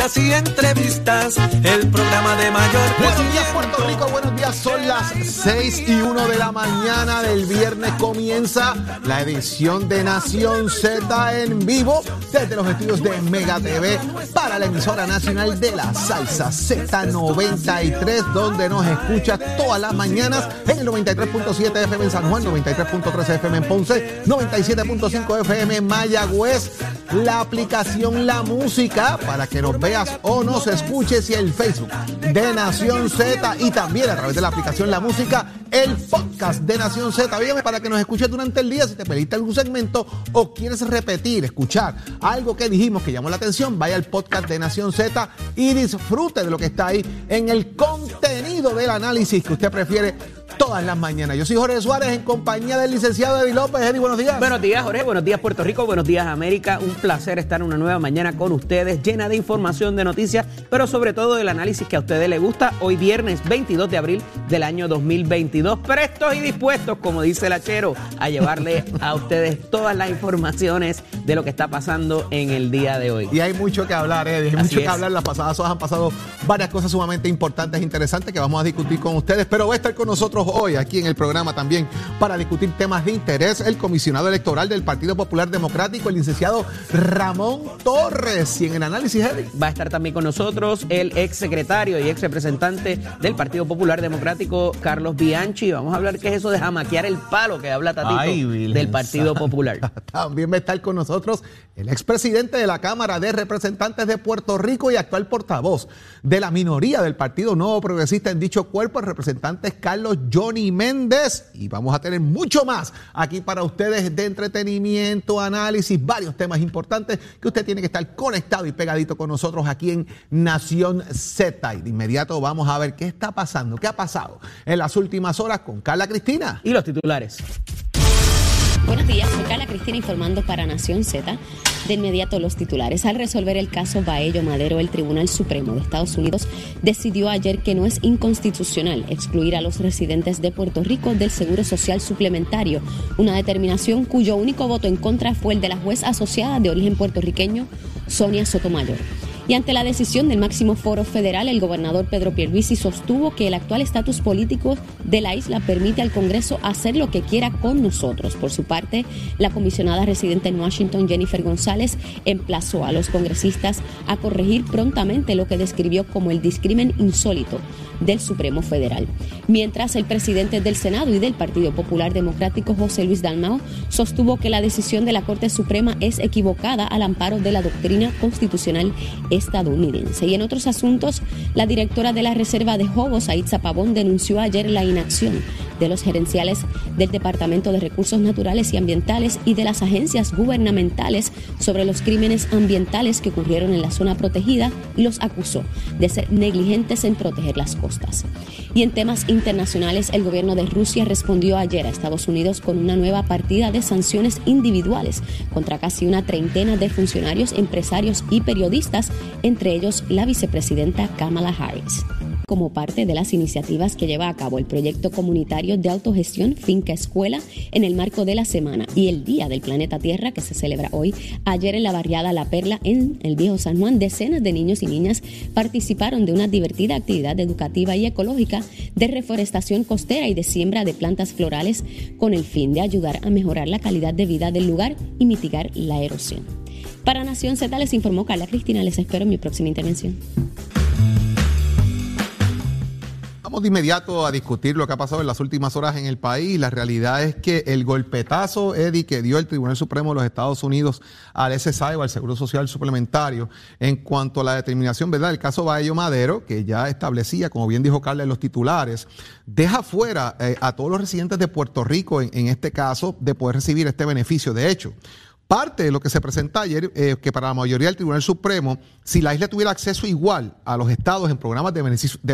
noticias y entrevistas. El programa de mayor Buenos días Puerto Rico, buenos días. Son las 6 y 1 de la mañana del viernes. Comienza la edición de Nación Z en vivo desde los estudios de Mega TV para la emisora nacional de la salsa Z93, donde nos escucha todas las mañanas en el 93.7 FM en San Juan, 93.3 FM en Ponce, 97.5 FM en Mayagüez, la aplicación La Música para que nos veas o nos escuches y el Facebook de Nación Z y también a través de la aplicación La Música, el podcast de Nación Z. Vígame para que nos escuches durante el día si te perdiste algún segmento o quieres repetir, escuchar algo que dijimos que llamó la atención, vaya al podcast de Nación Z y disfrute de lo que está ahí en el contenido del análisis que usted prefiere todas las mañanas. Yo soy Jorge Suárez en compañía del licenciado Eddie López. Eddie, buenos días. Buenos días, Jorge. Buenos días, Puerto Rico. Buenos días, América. Un placer estar una nueva mañana con ustedes, llena de información, de noticias, pero sobre todo del análisis que a ustedes les gusta. Hoy viernes 22 de abril del año 2022. Prestos y dispuestos, como dice el achero, a llevarle a ustedes todas las informaciones de lo que está pasando en el día de hoy. Y hay mucho que hablar, Eddie. Hay Así mucho que hablar. Las pasadas horas han pasado varias cosas sumamente importantes e interesantes que vamos a discutir con ustedes. Pero va a estar con nosotros hoy aquí en el programa también para discutir temas de interés el comisionado electoral del Partido Popular Democrático, el licenciado Ramón Torres. Y en el análisis, Eddie. Va a estar también con nosotros el ex secretario y ex representante del Partido Popular Democrático, Carlos Bianchi. Vamos a hablar qué es eso de jamaquear el palo que habla Tatito Ay, del Partido Santa. Popular. También va a estar con nosotros el expresidente de la Cámara de Representantes de Puerto Rico y actual portavoz de la minoría del Partido Nuevo Progresista en dicho cuerpo, el representante es Carlos Johnny Méndez. Y vamos a tener mucho más aquí para ustedes de entretenimiento, análisis, varios temas importantes que usted tiene que estar conectado y pegadito con nosotros aquí en Nación Z. Y de inmediato vamos a ver qué está pasando, qué ha pasado en las últimas horas con Carla Cristina. Y los titulares. Buenos días, soy Carla Cristina informando para Nación Z. De inmediato los titulares. Al resolver el caso Baello Madero, el Tribunal Supremo de Estados Unidos decidió ayer que no es inconstitucional excluir a los residentes de Puerto Rico del Seguro Social Suplementario, una determinación cuyo único voto en contra fue el de la juez asociada de origen puertorriqueño, Sonia Sotomayor. Y ante la decisión del máximo foro federal, el gobernador Pedro Pierluisi sostuvo que el actual estatus político de la isla permite al Congreso hacer lo que quiera con nosotros. Por su parte, la comisionada residente en Washington, Jennifer González, emplazó a los congresistas a corregir prontamente lo que describió como el discrimen insólito del Supremo Federal. Mientras el presidente del Senado y del Partido Popular Democrático, José Luis Dalmao, sostuvo que la decisión de la Corte Suprema es equivocada al amparo de la doctrina constitucional estadounidense. Y en otros asuntos, la directora de la Reserva de Jobos, Aitza Pavón, denunció ayer la inacción de los gerenciales del Departamento de Recursos Naturales y Ambientales y de las agencias gubernamentales sobre los crímenes ambientales que ocurrieron en la zona protegida y los acusó de ser negligentes en proteger las costas. Y en temas internacionales, el gobierno de Rusia respondió ayer a Estados Unidos con una nueva partida de sanciones individuales contra casi una treintena de funcionarios, empresarios y periodistas, entre ellos la vicepresidenta Kamala Harris como parte de las iniciativas que lleva a cabo el proyecto comunitario de autogestión Finca Escuela en el marco de la semana y el Día del Planeta Tierra que se celebra hoy. Ayer en la barriada La Perla en el Viejo San Juan, decenas de niños y niñas participaron de una divertida actividad educativa y ecológica de reforestación costera y de siembra de plantas florales con el fin de ayudar a mejorar la calidad de vida del lugar y mitigar la erosión. Para Nación Z les informó Carla Cristina. Les espero en mi próxima intervención. Vamos de inmediato a discutir lo que ha pasado en las últimas horas en el país. La realidad es que el golpetazo, Eddie, que dio el Tribunal Supremo de los Estados Unidos al SSI o al Seguro Social Suplementario en cuanto a la determinación, ¿verdad? El caso Baello Madero, que ya establecía, como bien dijo Carla en los titulares, deja fuera eh, a todos los residentes de Puerto Rico, en, en este caso, de poder recibir este beneficio. De hecho, Parte de lo que se presenta ayer, eh, que para la mayoría del Tribunal Supremo, si la isla tuviera acceso igual a los estados en programas de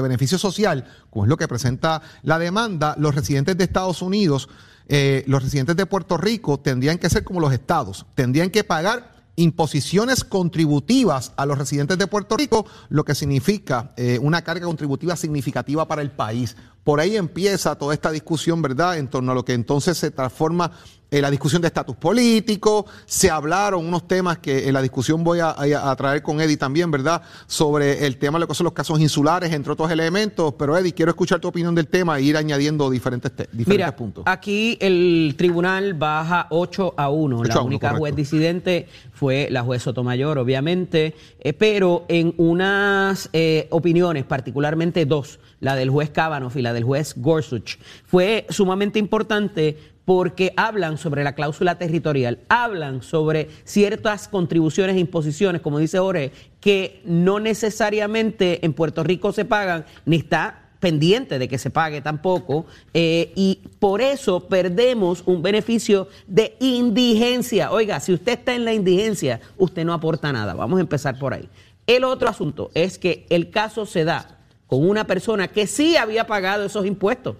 beneficio, social, como es lo que presenta la demanda, los residentes de Estados Unidos, eh, los residentes de Puerto Rico tendrían que ser como los estados, tendrían que pagar imposiciones contributivas a los residentes de Puerto Rico, lo que significa eh, una carga contributiva significativa para el país. por ahí empieza toda esta discusión, ¿verdad?, en torno a lo que entonces se transforma en la discusión de estatus político, se hablaron unos temas que en la discusión voy a, a, traer con Eddie también, ¿verdad? Sobre el tema de lo que son los casos insulares, entre otros elementos. Pero Eddie, quiero escuchar tu opinión del tema e ir añadiendo diferentes, diferentes Mira, puntos. Aquí el tribunal baja 8 a 1. la única juez disidente fue la juez Sotomayor, obviamente, eh, pero en unas eh, opiniones, particularmente dos, la del juez Kavanaugh y la del juez Gorsuch, fue sumamente importante porque hablan sobre la cláusula territorial, hablan sobre ciertas contribuciones e imposiciones, como dice Jorge, que no necesariamente en Puerto Rico se pagan, ni está pendiente de que se pague tampoco, eh, y por eso perdemos un beneficio de indigencia. Oiga, si usted está en la indigencia, usted no aporta nada. Vamos a empezar por ahí. El otro asunto es que el caso se da con una persona que sí había pagado esos impuestos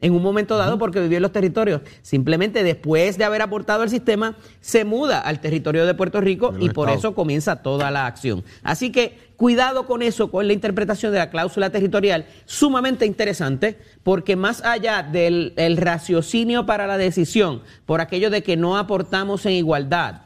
en un momento dado porque vivió en los territorios. Simplemente después de haber aportado al sistema, se muda al territorio de Puerto Rico y por eso comienza toda la acción. Así que cuidado con eso, con la interpretación de la cláusula territorial, sumamente interesante, porque más allá del raciocinio para la decisión, por aquello de que no aportamos en igualdad,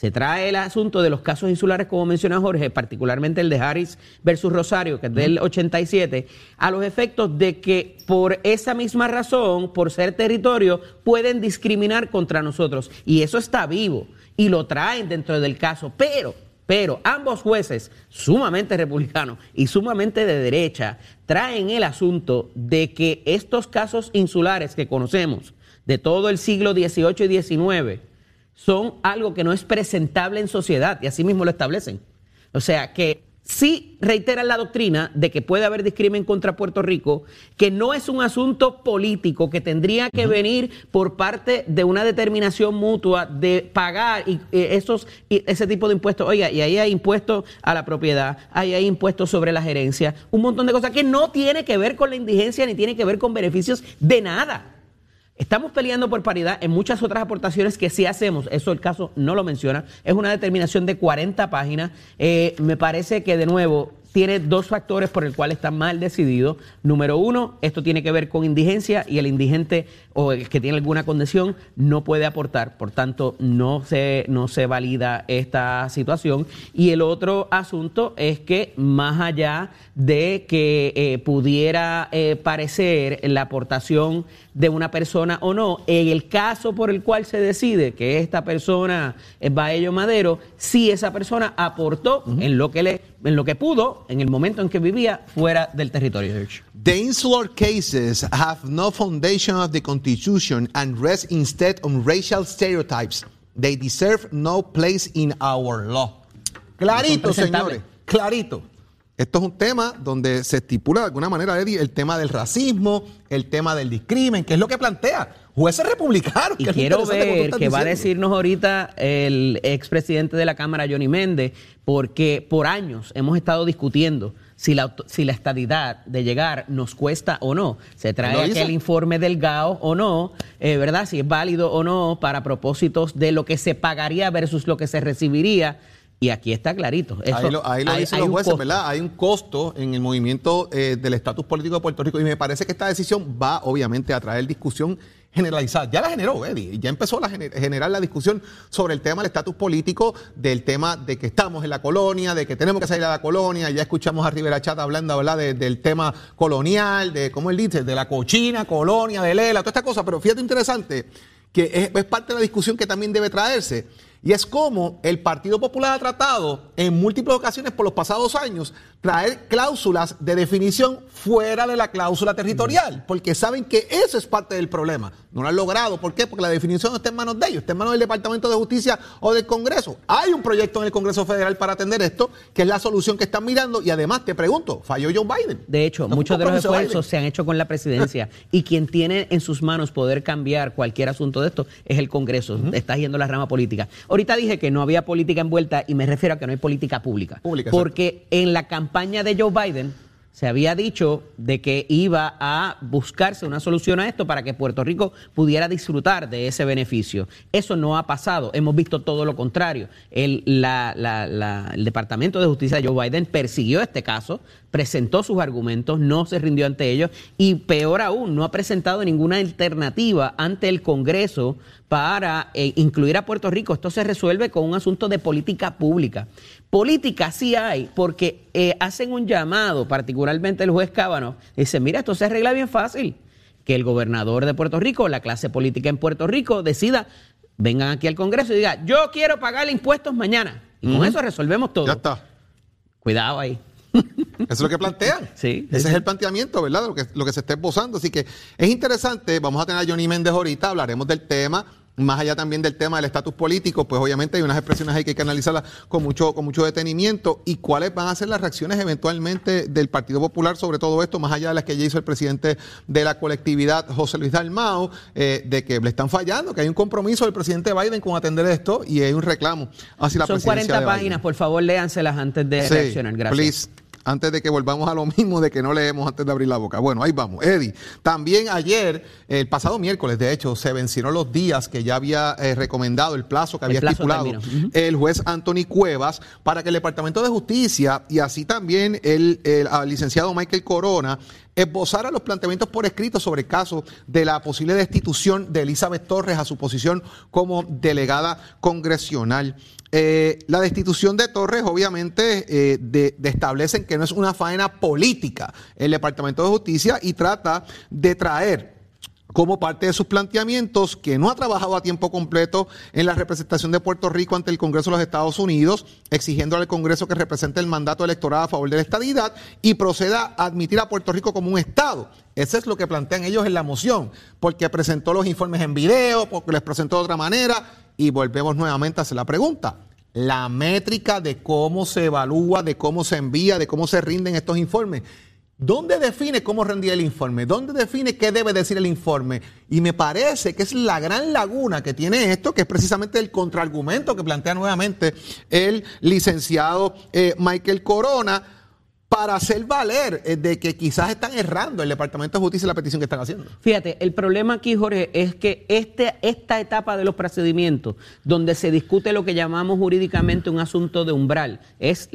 se trae el asunto de los casos insulares, como menciona Jorge, particularmente el de Harris versus Rosario, que es del 87, a los efectos de que por esa misma razón, por ser territorio, pueden discriminar contra nosotros. Y eso está vivo y lo traen dentro del caso. Pero, pero ambos jueces, sumamente republicanos y sumamente de derecha, traen el asunto de que estos casos insulares que conocemos de todo el siglo XVIII y XIX, son algo que no es presentable en sociedad y así mismo lo establecen. O sea que sí reiteran la doctrina de que puede haber discrimen contra Puerto Rico, que no es un asunto político, que tendría que venir por parte de una determinación mutua de pagar y, eh, esos, ese tipo de impuestos. Oiga, y ahí hay impuestos a la propiedad, ahí hay impuestos sobre la gerencia, un montón de cosas que no tiene que ver con la indigencia ni tiene que ver con beneficios de nada. Estamos peleando por paridad en muchas otras aportaciones que sí hacemos. Eso el caso no lo menciona. Es una determinación de 40 páginas. Eh, me parece que de nuevo tiene dos factores por el cual está mal decidido. Número uno, esto tiene que ver con indigencia y el indigente o el que tiene alguna condición no puede aportar, por tanto no se, no se valida esta situación. Y el otro asunto es que más allá de que eh, pudiera eh, parecer la aportación de una persona o no, en el caso por el cual se decide que esta persona es Baello Madero, si esa persona aportó en lo que le en lo que pudo en el momento en que vivía fuera del territorio. The insular cases have no foundation of the Constitution and rest instead on racial stereotypes. They deserve no place in our law. Clarito, señores, clarito. Esto es un tema donde se estipula de alguna manera, Eddie, el tema del racismo, el tema del discrimen, que es lo que plantea jueces republicanos. Y quiero ver qué va a decirnos ahorita el expresidente de la Cámara, Johnny Méndez, porque por años hemos estado discutiendo si la, si la estadidad de llegar nos cuesta o no. Se trae aquel informe del GAO o no, eh, ¿verdad? Si es válido o no para propósitos de lo que se pagaría versus lo que se recibiría. Y aquí está clarito. ahí lo, ahí lo dicen los jueces, ¿verdad? Hay un costo en el movimiento eh, del estatus político de Puerto Rico y me parece que esta decisión va obviamente a traer discusión generalizada. Ya la generó, Eddie. Ya empezó a generar la discusión sobre el tema del estatus político, del tema de que estamos en la colonia, de que tenemos que salir a la colonia. Ya escuchamos a Rivera Chata hablando del tema colonial, de cómo él dice, de la cochina, colonia, de Lela, toda esta cosa. Pero fíjate interesante que es parte de la discusión que también debe traerse. Y es como el Partido Popular ha tratado en múltiples ocasiones por los pasados años traer cláusulas de definición fuera de la cláusula territorial, porque saben que eso es parte del problema. No lo han logrado. ¿Por qué? Porque la definición no está en manos de ellos, está en manos del Departamento de Justicia o del Congreso. Hay un proyecto en el Congreso Federal para atender esto, que es la solución que están mirando. Y además, te pregunto, falló Joe Biden. De hecho, muchos de los esfuerzos se han hecho con la presidencia y quien tiene en sus manos poder cambiar cualquier asunto de esto es el Congreso. Está yendo la rama política. Ahorita dije que no había política envuelta y me refiero a que no hay política pública. porque en la campaña de Joe Biden se había dicho de que iba a buscarse una solución a esto para que Puerto Rico pudiera disfrutar de ese beneficio. Eso no ha pasado. Hemos visto todo lo contrario. El, el Departamento de Justicia de Joe Biden persiguió este caso, presentó sus argumentos, no se rindió ante ellos y peor aún, no ha presentado ninguna alternativa ante el Congreso para eh, incluir a Puerto Rico. Esto se resuelve con un asunto de política pública. Política sí hay, porque eh, hacen un llamado, particularmente el juez Cábano, dice, mira, esto se arregla bien fácil, que el gobernador de Puerto Rico, la clase política en Puerto Rico, decida, vengan aquí al Congreso y diga, yo quiero pagar impuestos mañana. Y con eso resolvemos todo. Ya está. Cuidado ahí. Eso es lo que plantean. Sí. Ese es el planteamiento, ¿verdad? Lo que, lo que se está esbozando. Así que es interesante. Vamos a tener a Johnny Méndez ahorita, hablaremos del tema más allá también del tema del estatus político, pues obviamente hay unas expresiones ahí que hay que analizarlas con mucho, con mucho detenimiento. Y cuáles van a ser las reacciones eventualmente del Partido Popular sobre todo esto, más allá de las que ya hizo el presidente de la colectividad, José Luis Dalmao, eh, de que le están fallando, que hay un compromiso del presidente Biden con atender esto y hay un reclamo hacia la Son 40 páginas, por favor léanselas antes de reaccionar. Gracias antes de que volvamos a lo mismo de que no leemos antes de abrir la boca. Bueno, ahí vamos. Eddie, también ayer, el pasado miércoles, de hecho, se vencieron los días que ya había eh, recomendado, el plazo que había estipulado el juez Anthony Cuevas para que el Departamento de Justicia y así también el, el licenciado Michael Corona esbozara los planteamientos por escrito sobre el caso de la posible destitución de Elizabeth Torres a su posición como delegada congresional. Eh, la destitución de Torres, obviamente, eh, de, establecen que no es una faena política el Departamento de Justicia y trata de traer como parte de sus planteamientos que no ha trabajado a tiempo completo en la representación de Puerto Rico ante el Congreso de los Estados Unidos, exigiendo al Congreso que represente el mandato electoral a favor de la estadidad y proceda a admitir a Puerto Rico como un Estado. Eso es lo que plantean ellos en la moción, porque presentó los informes en video, porque les presentó de otra manera, y volvemos nuevamente a hacer la pregunta. La métrica de cómo se evalúa, de cómo se envía, de cómo se rinden estos informes ¿Dónde define cómo rendía el informe? ¿Dónde define qué debe decir el informe? Y me parece que es la gran laguna que tiene esto, que es precisamente el contraargumento que plantea nuevamente el licenciado eh, Michael Corona para hacer valer eh, de que quizás están errando el Departamento de Justicia la petición que están haciendo. Fíjate, el problema aquí, Jorge, es que este, esta etapa de los procedimientos, donde se discute lo que llamamos jurídicamente un asunto de umbral, es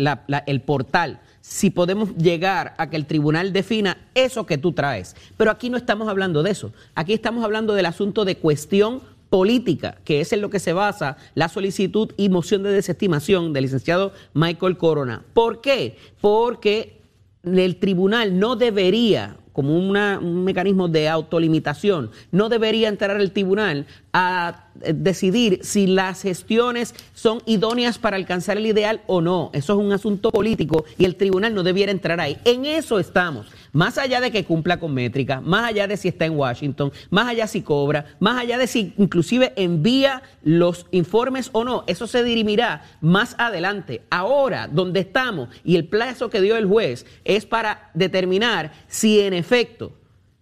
el portal si podemos llegar a que el tribunal defina eso que tú traes. Pero aquí no estamos hablando de eso. Aquí estamos hablando del asunto de cuestión política, que es en lo que se basa la solicitud y moción de desestimación del licenciado Michael Corona. ¿Por qué? Porque el tribunal no debería como un mecanismo de autolimitación, no debería entrar el tribunal a eh, decidir si las gestiones son idóneas para alcanzar el ideal o no. Eso es un asunto político y el tribunal no debiera entrar ahí. En eso estamos. Más allá de que cumpla con métricas, más allá de si está en Washington, más allá si cobra, más allá de si inclusive envía los informes o no, eso se dirimirá más adelante. Ahora, donde estamos y el plazo que dio el juez es para determinar si en efecto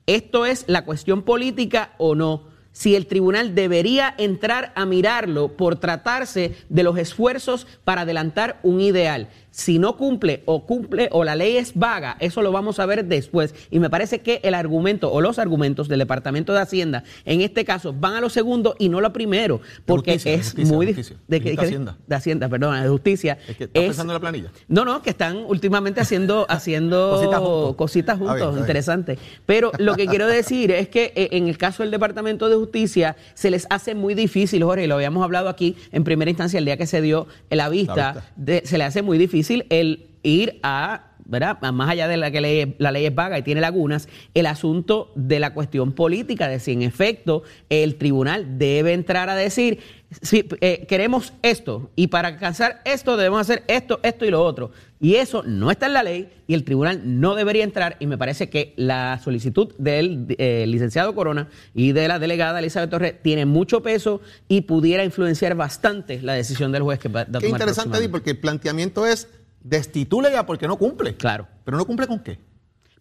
esto es la cuestión política o no si el tribunal debería entrar a mirarlo por tratarse de los esfuerzos para adelantar un ideal si no cumple o cumple o la ley es vaga, eso lo vamos a ver después. Y me parece que el argumento o los argumentos del Departamento de Hacienda en este caso van a lo segundo y no lo primero, porque es muy difícil. De, de, Hacienda. de Hacienda, perdón, de Justicia. Es que pensando en la planilla. No, no, que están últimamente haciendo, haciendo cositas juntos, interesantes. Pero lo que quiero decir es que eh, en el caso del Departamento de Justicia se les hace muy difícil, Jorge, y lo habíamos hablado aquí en primera instancia el día que se dio la vista, se le hace muy difícil el ir a ¿verdad? Más allá de la que ley, la ley es vaga y tiene lagunas, el asunto de la cuestión política, de si en efecto el tribunal debe entrar a decir, si eh, queremos esto y para alcanzar esto debemos hacer esto, esto y lo otro. Y eso no está en la ley y el tribunal no debería entrar y me parece que la solicitud del eh, licenciado Corona y de la delegada Elizabeth Torres tiene mucho peso y pudiera influenciar bastante la decisión del juez que va a tomar Qué interesante, porque el planteamiento es destitule ya porque no cumple. Claro. Pero no cumple con qué.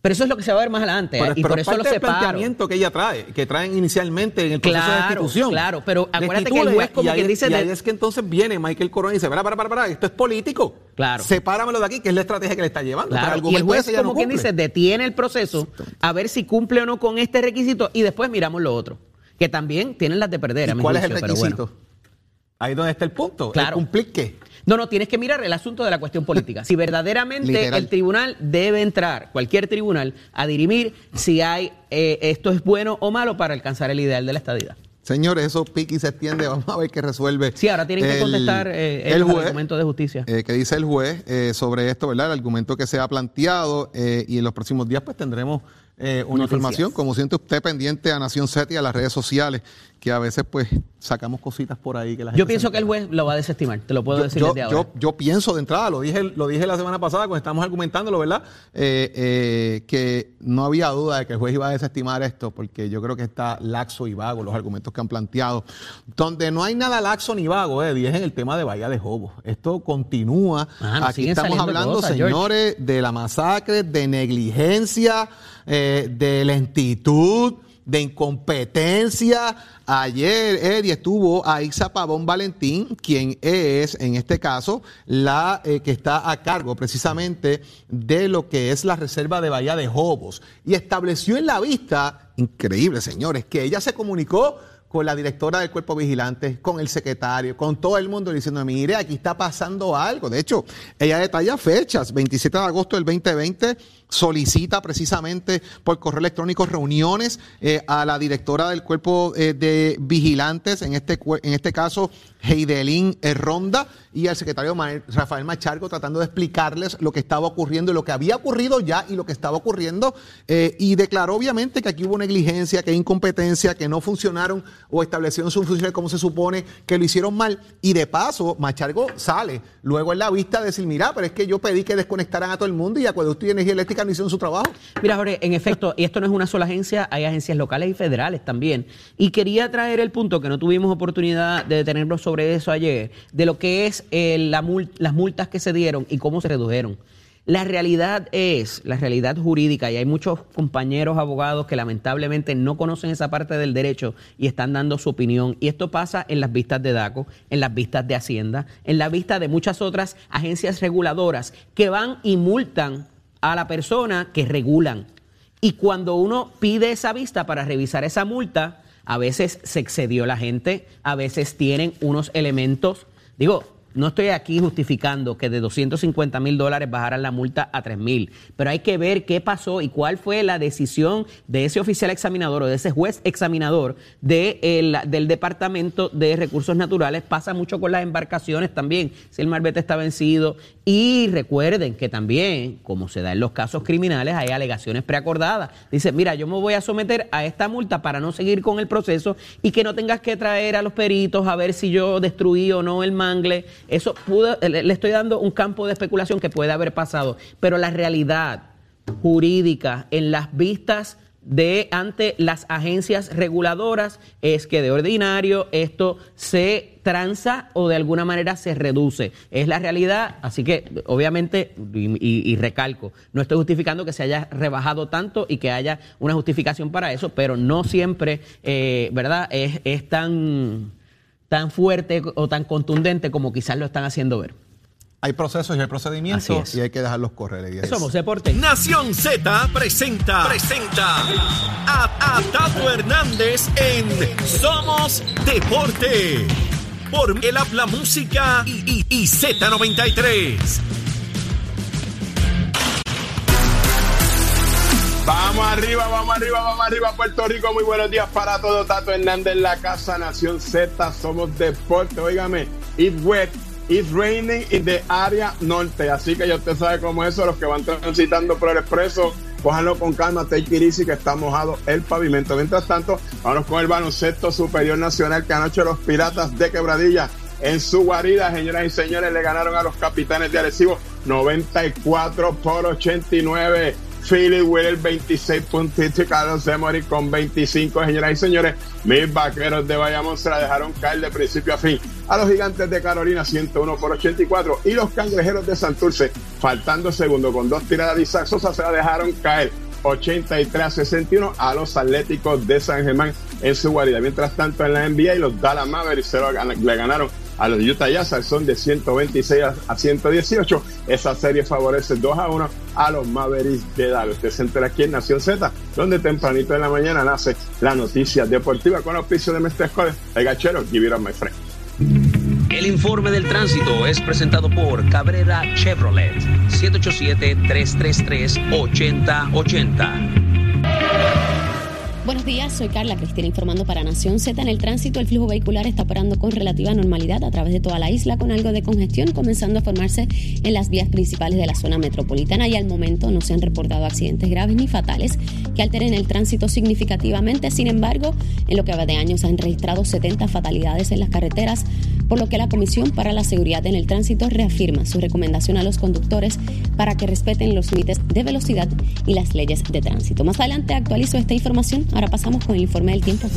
Pero eso es lo que se va a ver más adelante. Pero, ¿eh? y pero por eso lo parte del separo. planteamiento que ella trae, que traen inicialmente en el proceso de Claro, destitución. claro, pero acuérdate que el juez como ahí- quien dice Y ahí de- es que entonces viene Michael Corona y dice, para, para, para, para, esto es político. Claro. Sepáramelo de aquí, que es la estrategia que le está llevando. Pero Claro, y el juez, como no quien dice, detiene el proceso a ver si cumple o no con este requisito y después miramos lo otro. Que también tienen las de perder, a ¿Y mi cuál es el requisito? bueno. Ahí es donde está el punto. Claro. ¿El cumplir qué? No, no, tienes que mirar el asunto de la cuestión política. Si verdaderamente Literal. el tribunal debe entrar, cualquier tribunal, a dirimir si hay eh, esto es bueno o malo para alcanzar el ideal de la estadidad. Señores, eso pique y se extiende. Vamos a ver qué resuelve. Sí, ahora tienen que contestar eh, el el juez. argumento de justicia. Eh, que dice el juez eh, sobre esto, ¿verdad? El argumento que se ha planteado eh, y en los próximos días pues tendremos una Noticias. información. Como siente usted pendiente a Nación Z y a las redes sociales, que a veces pues sacamos cositas por ahí que la gente Yo pienso que el juez lo va a desestimar, te lo puedo Yo, decir yo- desde ahora. yo- pienso de entrada, lo dije, lo dije la semana pasada cuando estábamos argumentándolo, ¿verdad? Eh, eh, que no había duda de que el juez iba a desestimar esto, porque yo creo que está laxo y vago los argumentos que han planteado. Donde no hay nada laxo ni vago, Eddie, es en el tema de Bahía de Jobos. Esto continúa. Aquí estamos hablando, cosas, George. señores, de la masacre, de negligencia, eh, de lentitud, de incompetencia. Ayer, Eddie, estuvo a Isa Pavón Valentín, quien es, en este caso, la eh, que está a cargo precisamente de lo que es la reserva de Bahía de Jobos. Y estableció en la vista, increíble, señores, que ella se comunicó con la directora del cuerpo vigilante, con el secretario, con todo el mundo diciendo, mire, aquí está pasando algo. De hecho, ella detalla fechas, 27 de agosto del 2020, solicita precisamente por correo electrónico reuniones eh, a la directora del cuerpo eh, de vigilantes, en este, en este caso, Heidelín eh, Ronda, y al secretario Rafael Machargo, tratando de explicarles lo que estaba ocurriendo, y lo que había ocurrido ya y lo que estaba ocurriendo, y declaró obviamente que aquí hubo negligencia, que hay incompetencia, que no funcionaron o establecieron sus funciones como se supone, que lo hicieron mal, y de paso, Machargo sale. Luego en la vista a decir, mira, pero es que yo pedí que desconectaran a todo el mundo y Acueducto y Energía Eléctrica su trabajo. Mira, Jorge, en efecto, y esto no es una sola agencia, hay agencias locales y federales también. Y quería traer el punto que no tuvimos oportunidad de detenernos sobre eso ayer, de lo que es eh, la las multas que se dieron y cómo se redujeron. La realidad es, la realidad jurídica, y hay muchos compañeros abogados que lamentablemente no conocen esa parte del derecho y están dando su opinión. Y esto pasa en las vistas de DACO, en las vistas de Hacienda, en la vista de muchas otras agencias reguladoras que van y multan a la persona que regulan. Y cuando uno pide esa vista para revisar esa multa, a veces se excedió la gente, a veces tienen unos elementos. Digo, no estoy aquí justificando que de 250 mil dólares bajaran la multa a 3 mil, pero hay que ver qué pasó y cuál fue la decisión de ese oficial examinador o de ese juez examinador de el- del Departamento de Recursos Naturales. Pasa mucho con las embarcaciones también, si el marbete está vencido. Y recuerden que también, como se da en los casos criminales, hay alegaciones preacordadas. Dice, mira, yo me voy a someter a esta multa para no seguir con el proceso y que no tengas que traer a los peritos a ver si yo destruí o no el mangle. Eso pudo, le estoy dando un campo de especulación que puede haber pasado. Pero la realidad jurídica en las vistas de ante las agencias reguladoras es que de ordinario esto se tranza o de alguna manera se reduce. Es la realidad, así que obviamente, y recalco, no estoy justificando que se haya rebajado tanto y que haya una justificación para eso, pero no siempre, eh, ¿verdad? Es, es tan, tan fuerte o tan contundente como quizás lo están haciendo ver. Hay procesos y hay procedimientos y hay que dejarlos correr. Eddie. Somos Deporte. Nación Z presenta, presenta a, a Tato Hernández en Somos Deporte. Por el Habla Música y, y- y Z93. Vamos arriba, vamos arriba, vamos arriba, Puerto Rico. Muy buenos días para todos. Tato Hernández la casa Nación Z. Somos deporte. Óigame, it's wet, it's raining in the área norte. Así que ya usted sabe cómo es eso. Los que van transitando por el expreso, cójanlo con calma. Take it easy, que está mojado el pavimento. Mientras tanto, vamos con el baloncesto superior nacional que anoche los piratas de Quebradilla en su guarida, señoras y señores, le ganaron a los capitanes de Arecibo 94 por 89. Philly Wheeler 26 puntitos y Carlos Emory con 25, señoras y señores. Mis vaqueros de Bayamón se la dejaron caer de principio a fin a los gigantes de Carolina 101 por 84 y los cangrejeros de Santurce, faltando segundo con dos tiradas de Isaac Sosa, se la dejaron caer 83 a 61 a los Atléticos de San Germán en su guarida. Mientras tanto, en la NBA, los Dallas Mavericks le ganaron a los Utah Jazz son de 126 a 118. Esa serie favorece 2 a 1 a los Mavericks de Dallas. Usted se entera aquí en Nación Z, donde tempranito en la mañana nace la noticia deportiva con auspicio de Mestre Escoles. El gachero, give it my friend. El informe del tránsito es presentado por Cabrera Chevrolet, 787-333-8080. Buenos días, soy Carla Cristina informando para Nación Z. En el tránsito, el flujo vehicular está operando con relativa normalidad a través de toda la isla, con algo de congestión comenzando a formarse en las vías principales de la zona metropolitana y al momento no se han reportado accidentes graves ni fatales que alteren el tránsito significativamente. Sin embargo, en lo que va de años se han registrado 70 fatalidades en las carreteras, por lo que la Comisión para la Seguridad en el Tránsito reafirma su recomendación a los conductores para que respeten los límites de velocidad y las leyes de tránsito. Más adelante actualizo esta información Ahora pasamos con el informe del tiempo.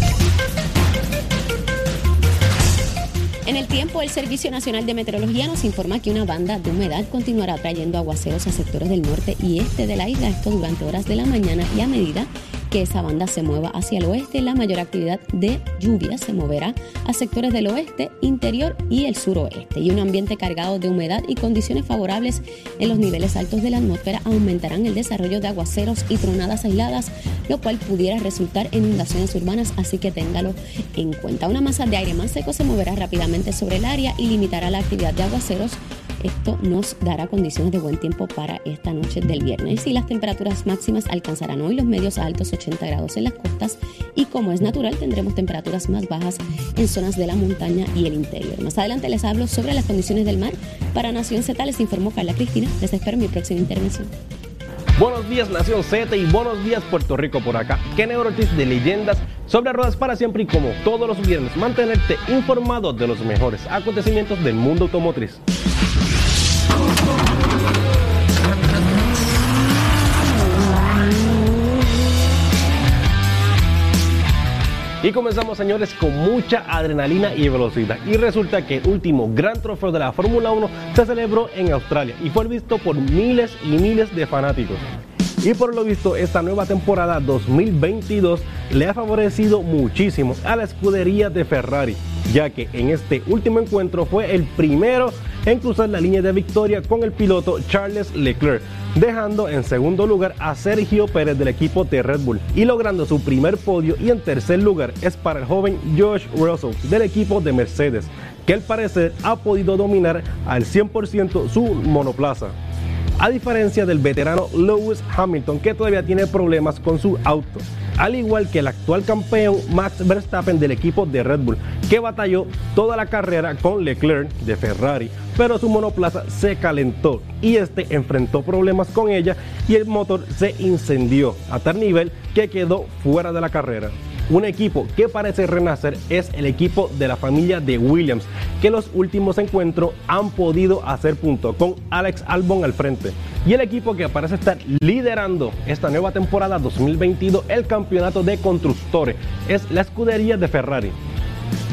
En el tiempo, el Servicio Nacional de Meteorología nos informa que una banda de humedad continuará trayendo aguaceros a sectores del norte y este de la isla, esto durante horas de la mañana y a medida que esa banda se mueva hacia el oeste, la mayor actividad de lluvia se moverá a sectores del oeste, interior y el suroeste. Y un ambiente cargado de humedad y condiciones favorables en los niveles altos de la atmósfera aumentarán el desarrollo de aguaceros y tronadas aisladas, lo cual pudiera resultar en inundaciones urbanas, así que téngalo en cuenta. Una masa de aire más seco se moverá rápidamente sobre el área y limitará la actividad de aguaceros esto nos dará condiciones de buen tiempo para esta noche del viernes y las temperaturas máximas alcanzarán hoy los medios a altos 80 grados en las costas y como es natural tendremos temperaturas más bajas en zonas de la montaña y el interior. Más adelante les hablo sobre las condiciones del mar. Para Nación Z les informó Carla Cristina. Les espero en mi próxima intervención. Buenos días Nación Z y buenos días Puerto Rico por acá. Kenny Ortiz de Leyendas sobre ruedas para siempre y como todos los viernes mantenerte informado de los mejores acontecimientos del mundo automotriz. Y comenzamos, señores, con mucha adrenalina y velocidad. Y resulta que el último gran trofeo de la Fórmula 1 se celebró en Australia y fue visto por miles y miles de fanáticos. Y por lo visto, esta nueva temporada 2022 le ha favorecido muchísimo a la escudería de Ferrari, ya que en este último encuentro fue el primero en cruzar la línea de victoria con el piloto Charles Leclerc, dejando en segundo lugar a Sergio Pérez del equipo de Red Bull y logrando su primer podio y en tercer lugar es para el joven Josh Russell del equipo de Mercedes, que al parecer ha podido dominar al 100% su monoplaza a diferencia del veterano Lewis Hamilton que todavía tiene problemas con su auto, al igual que el actual campeón Max Verstappen del equipo de Red Bull, que batalló toda la carrera con Leclerc de Ferrari, pero su monoplaza se calentó y este enfrentó problemas con ella y el motor se incendió a tal nivel que quedó fuera de la carrera. Un equipo que parece renacer es el equipo de la familia de Williams, que los últimos encuentros han podido hacer punto con Alex Albon al frente. Y el equipo que parece estar liderando esta nueva temporada 2022 el campeonato de constructores es la escudería de Ferrari.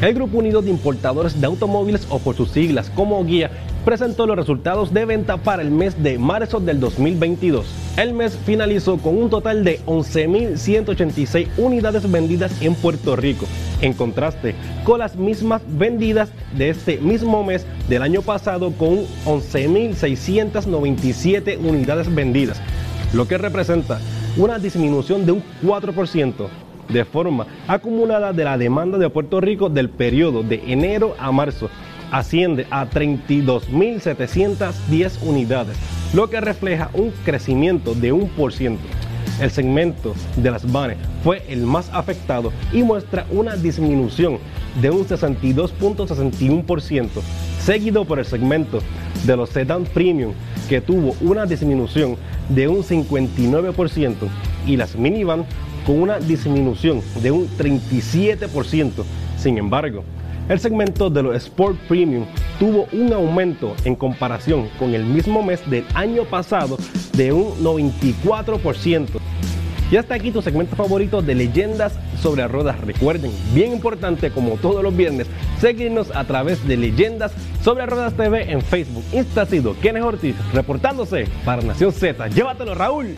El Grupo Unido de Importadores de Automóviles, o por sus siglas como guía, presentó los resultados de venta para el mes de marzo del 2022. El mes finalizó con un total de 11.186 unidades vendidas en Puerto Rico, en contraste con las mismas vendidas de este mismo mes del año pasado con 11.697 unidades vendidas, lo que representa una disminución de un 4% de forma acumulada de la demanda de Puerto Rico del periodo de enero a marzo asciende a 32.710 unidades, lo que refleja un crecimiento de un por ciento. El segmento de las vanes fue el más afectado y muestra una disminución de un 62.61%, seguido por el segmento de los sedán premium, que tuvo una disminución de un 59%, y las minivan con una disminución de un 37%. Sin embargo, el segmento de los Sport Premium tuvo un aumento en comparación con el mismo mes del año pasado de un 94%. Y hasta aquí tu segmento favorito de leyendas sobre ruedas. Recuerden, bien importante como todos los viernes, seguirnos a través de Leyendas sobre Ruedas TV en Facebook. Insta sido Kenneth Ortiz reportándose para Nación Z. Llévatelo, Raúl.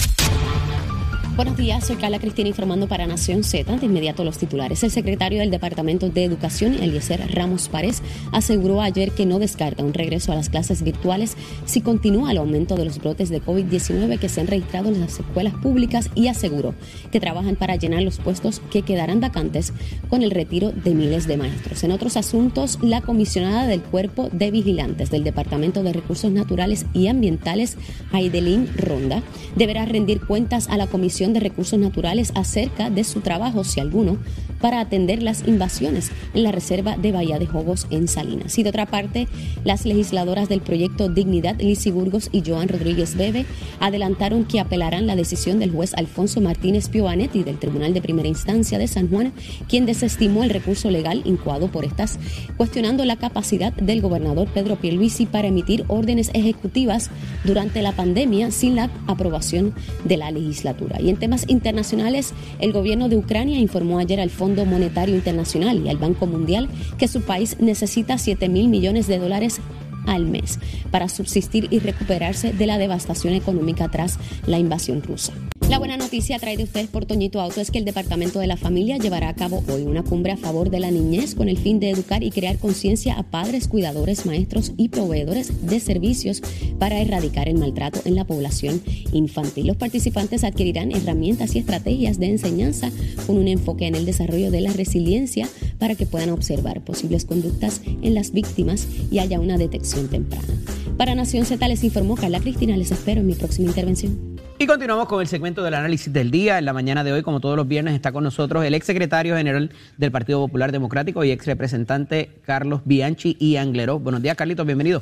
Buenos días, soy Carla Cristina informando para Nación Z. De inmediato los titulares. El secretario del Departamento de Educación, Eliezer Ramos Párez, aseguró ayer que no descarta un regreso a las clases virtuales si continúa el aumento de los brotes de COVID-19 que se han registrado en las escuelas públicas y aseguró que trabajan para llenar los puestos que quedarán vacantes con el retiro de miles de maestros. En otros asuntos, la comisionada del Cuerpo de Vigilantes del Departamento de Recursos Naturales y Ambientales, Aidelín Ronda, deberá rendir cuentas a la Comisión de Recursos Naturales acerca de su trabajo, si alguno, para atender las invasiones en la reserva de Bahía de Jobos en Salinas. Y de otra parte, las legisladoras del proyecto Dignidad, Lizy Burgos y Joan Rodríguez Bebe, adelantaron que apelarán la decisión del juez Alfonso Martínez Piovanetti del Tribunal de Primera Instancia de San Juan, quien desestimó el recurso legal incoado por estas, cuestionando la capacidad del gobernador Pedro Pierluisi para emitir órdenes ejecutivas durante la pandemia sin la aprobación de la legislatura. Y en temas internacionales, el gobierno de Ucrania informó ayer al Fondo Monetario Internacional y al Banco Mundial que su país necesita 7 mil millones de dólares al mes para subsistir y recuperarse de la devastación económica tras la invasión rusa. La buena noticia trae de ustedes por Toñito Auto es que el Departamento de la Familia llevará a cabo hoy una cumbre a favor de la niñez con el fin de educar y crear conciencia a padres, cuidadores, maestros y proveedores de servicios para erradicar el maltrato en la población infantil. Los participantes adquirirán herramientas y estrategias de enseñanza con un enfoque en el desarrollo de la resiliencia para que puedan observar posibles conductas en las víctimas y haya una detección temprana. Para Nación Z les informó Carla Cristina. Les espero en mi próxima intervención. Y continuamos con el segmento del análisis del día. En la mañana de hoy, como todos los viernes, está con nosotros el ex secretario general del Partido Popular Democrático y ex representante Carlos Bianchi y Angleró. Buenos días, Carlitos, bienvenido.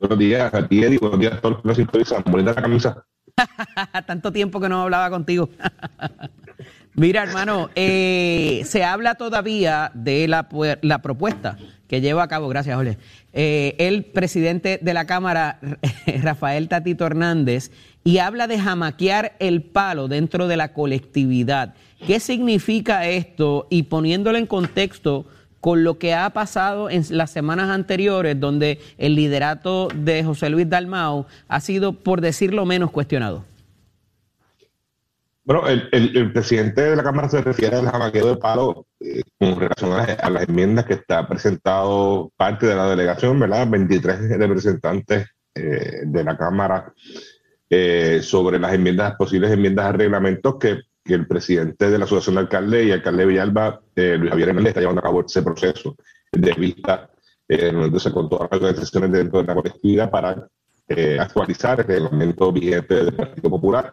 Buenos días a ti, Eddie. Buenos días a todos los que nos la camisa. Tanto tiempo que no hablaba contigo. Mira, hermano, eh, se habla todavía de la, la propuesta que lleva a cabo, gracias, Jorge, eh, el presidente de la Cámara, Rafael Tatito Hernández, y habla de jamaquear el palo dentro de la colectividad. ¿Qué significa esto? Y poniéndolo en contexto con lo que ha pasado en las semanas anteriores, donde el liderato de José Luis Dalmau ha sido, por decirlo menos, cuestionado. Bueno, el, presidente de la Cámara se refiere al jamaqueo de palo eh, con relación a las, a las enmiendas que está presentado parte de la delegación, ¿verdad? 23 representantes eh, de la Cámara eh, sobre las enmiendas, posibles enmiendas a reglamentos que, que el presidente de la Asociación de Alcaldes y alcalde de Villalba, eh, Luis Javier Hernández, está llevando a cabo ese proceso de vista, eh, entonces con todas las organizaciones dentro de la colectividad para eh, actualizar el reglamento vigente del Partido Popular.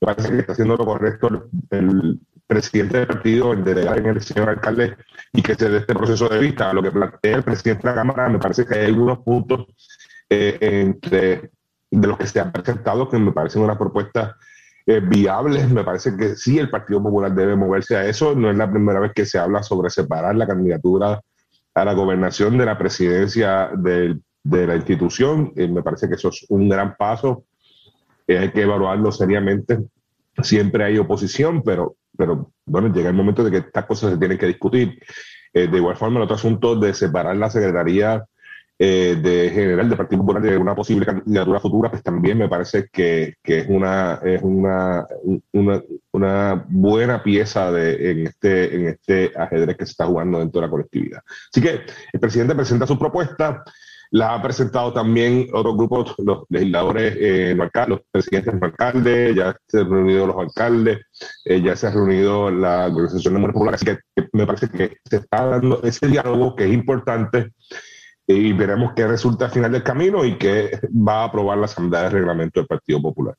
Me parece que está haciendo lo correcto el, el presidente del partido, el delegar en el señor alcalde, y que se dé este proceso de vista. Lo que plantea el presidente de la Cámara, me parece que hay algunos puntos eh, entre de los que se han presentado que me parecen una propuesta eh, viables. Me parece que sí, el Partido Popular debe moverse a eso. No es la primera vez que se habla sobre separar la candidatura a la gobernación de la presidencia del de la institución. Eh, me parece que eso es un gran paso. Eh, hay que evaluarlo seriamente. Siempre hay oposición, pero, pero bueno, llega el momento de que estas cosas se tienen que discutir. Eh, de igual forma, el otro asunto de separar la Secretaría eh, de General del Partido Popular de una posible candidatura futura, pues también me parece que, que es, una, es una, una, una buena pieza de, en, este, en este ajedrez que se está jugando dentro de la colectividad. Así que el presidente presenta su propuesta. La ha presentado también otros grupos, los legisladores, eh, los presidentes no alcaldes, ya se han reunido los alcaldes, eh, ya se ha reunido la Organización de Mujeres Populares, así que me parece que se está dando ese diálogo que es importante y veremos qué resulta al final del camino y qué va a aprobar la Asamblea de Reglamento del Partido Popular.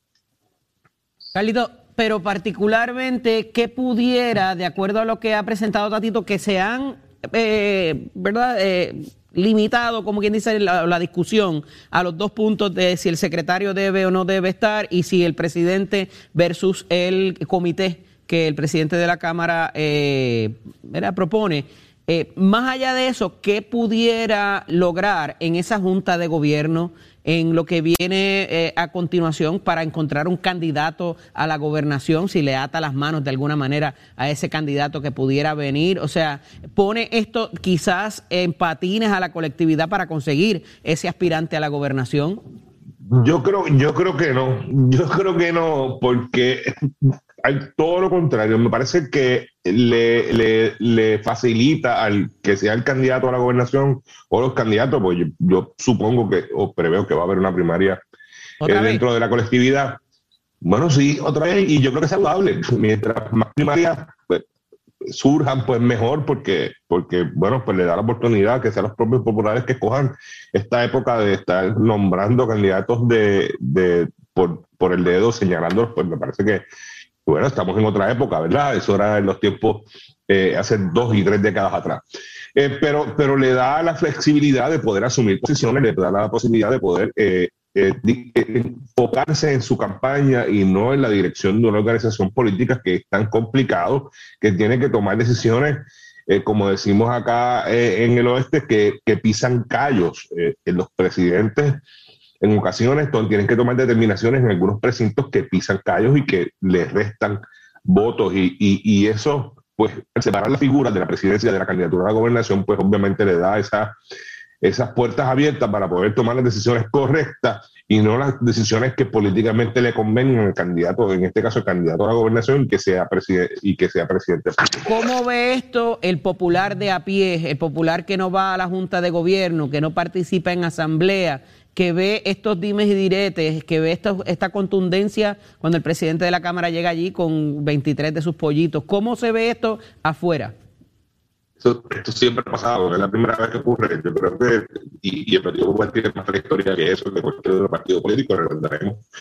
Carlito, pero particularmente, ¿qué pudiera, de acuerdo a lo que ha presentado Tatito, que se han, eh, ¿verdad?, eh, limitado, como quien dice, la, discusión a los dos puntos de si el secretario debe o no debe estar y si el presidente versus el comité que el presidente de la Cámara eh, propone. Eh, más allá de eso, ¿qué pudiera lograr en esa junta de gobierno en lo que viene eh, a continuación para encontrar un candidato a la gobernación, si le ata las manos de alguna manera a ese candidato que pudiera venir. O sea, pone esto quizás en patines a la colectividad para conseguir ese aspirante a la gobernación. Yo creo, yo creo que no. Yo creo que no, porque hay todo lo contrario. Me parece que le, le, facilita al que sea el candidato a la gobernación o los candidatos, pues yo, supongo que, o preveo que va a haber una primaria eh, dentro de la colectividad. Bueno, sí, otra vez, y yo creo que es saludable. Mientras más primarias pues, surjan, pues mejor, porque, porque, bueno, pues le da la oportunidad que sean los propios populares que cojan esta época de estar nombrando candidatos de, de por, por el dedo, señalándolos, pues me parece que bueno, estamos en otra época, ¿verdad? Eso era en los tiempos eh, hace dos y tres décadas atrás. Eh, pero, pero le da la flexibilidad de poder asumir posiciones, le da la posibilidad de poder eh, enfocarse en su campaña y no en la dirección de una organización política que es tan complicado, que tiene que tomar decisiones, como decimos acá en el oeste, que, que pisan callos. en los presidentes en ocasiones tienen que tomar determinaciones en algunos precintos que pisan callos y que les restan votos y, y, eso, pues, separar la figura de la presidencia de la candidatura a la gobernación, pues obviamente le da esa, esas puertas abiertas para poder tomar las decisiones correctas y no las decisiones que políticamente le convengan al candidato, en este caso el candidato a la gobernación, que sea y que sea presidente. ¿Cómo ve esto el popular de a pie, el popular que no va a la Junta de Gobierno, que no participa en asamblea? Que ve estos dimes y diretes, que ve esta contundencia cuando el presidente de la Cámara llega allí con 23 de sus pollitos. ¿Cómo se ve esto afuera? esto siempre ha pasado, es la primera vez que ocurre. Yo creo que, y, el Partido Popular tiene más trayectoria que eso, que cualquier otro partido político,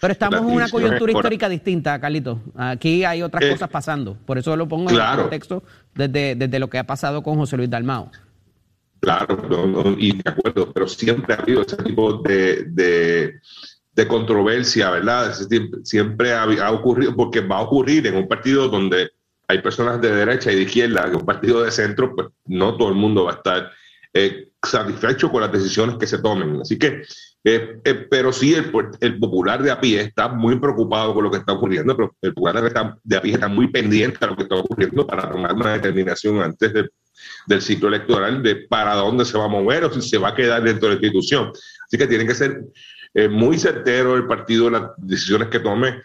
Pero estamos en una coyuntura histórica distinta, Carlito. Aquí hay otras eh, cosas pasando. Por eso lo pongo en el contexto desde, desde lo que ha pasado con José Luis Dalmao. Claro, y de acuerdo, pero siempre ha habido ese tipo de, de, controversia, ¿verdad? Siempre ha, ocurrido, porque va a ocurrir en un partido donde hay personas de derecha y de izquierda, en un partido de centro, pues no todo el mundo va a estar eh, satisfecho con las decisiones que se tomen. Así que, eh, eh, pero sí, el, el, popular de a pie está muy preocupado con lo que está ocurriendo, pero el popular de a pie está muy pendiente a lo que está ocurriendo para tomar una determinación antes de del ciclo electoral de para dónde se va a mover o si se va a quedar dentro de la institución. Así que tiene que ser eh, muy certero el partido las decisiones que tome.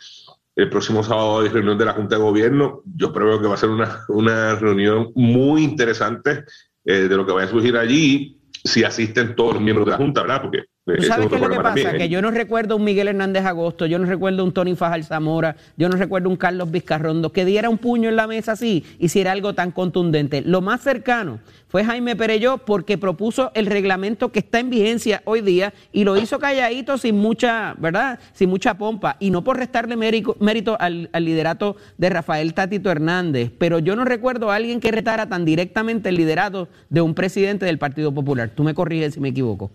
El próximo sábado hay reunión de la Junta de Gobierno. Yo creo que va a ser una, una reunión muy interesante eh, de lo que va a surgir allí si asisten todos los miembros de la Junta, ¿verdad? Porque sabes qué es lo que pasa? Que yo no recuerdo un Miguel Hernández Agosto, yo no recuerdo un Tony Fajal Zamora, yo no recuerdo un Carlos Vizcarrondo que diera un puño en la mesa así, hiciera algo tan contundente. Lo más cercano fue Jaime Pereyó porque propuso el reglamento que está en vigencia hoy día y lo hizo calladito sin mucha, ¿verdad? Sin mucha pompa y no por restarle mérito, al, al, liderato de Rafael Tatito Hernández, pero yo no recuerdo a alguien que retara tan directamente el liderato de un presidente del Partido Popular. Tú me corriges si me equivoco.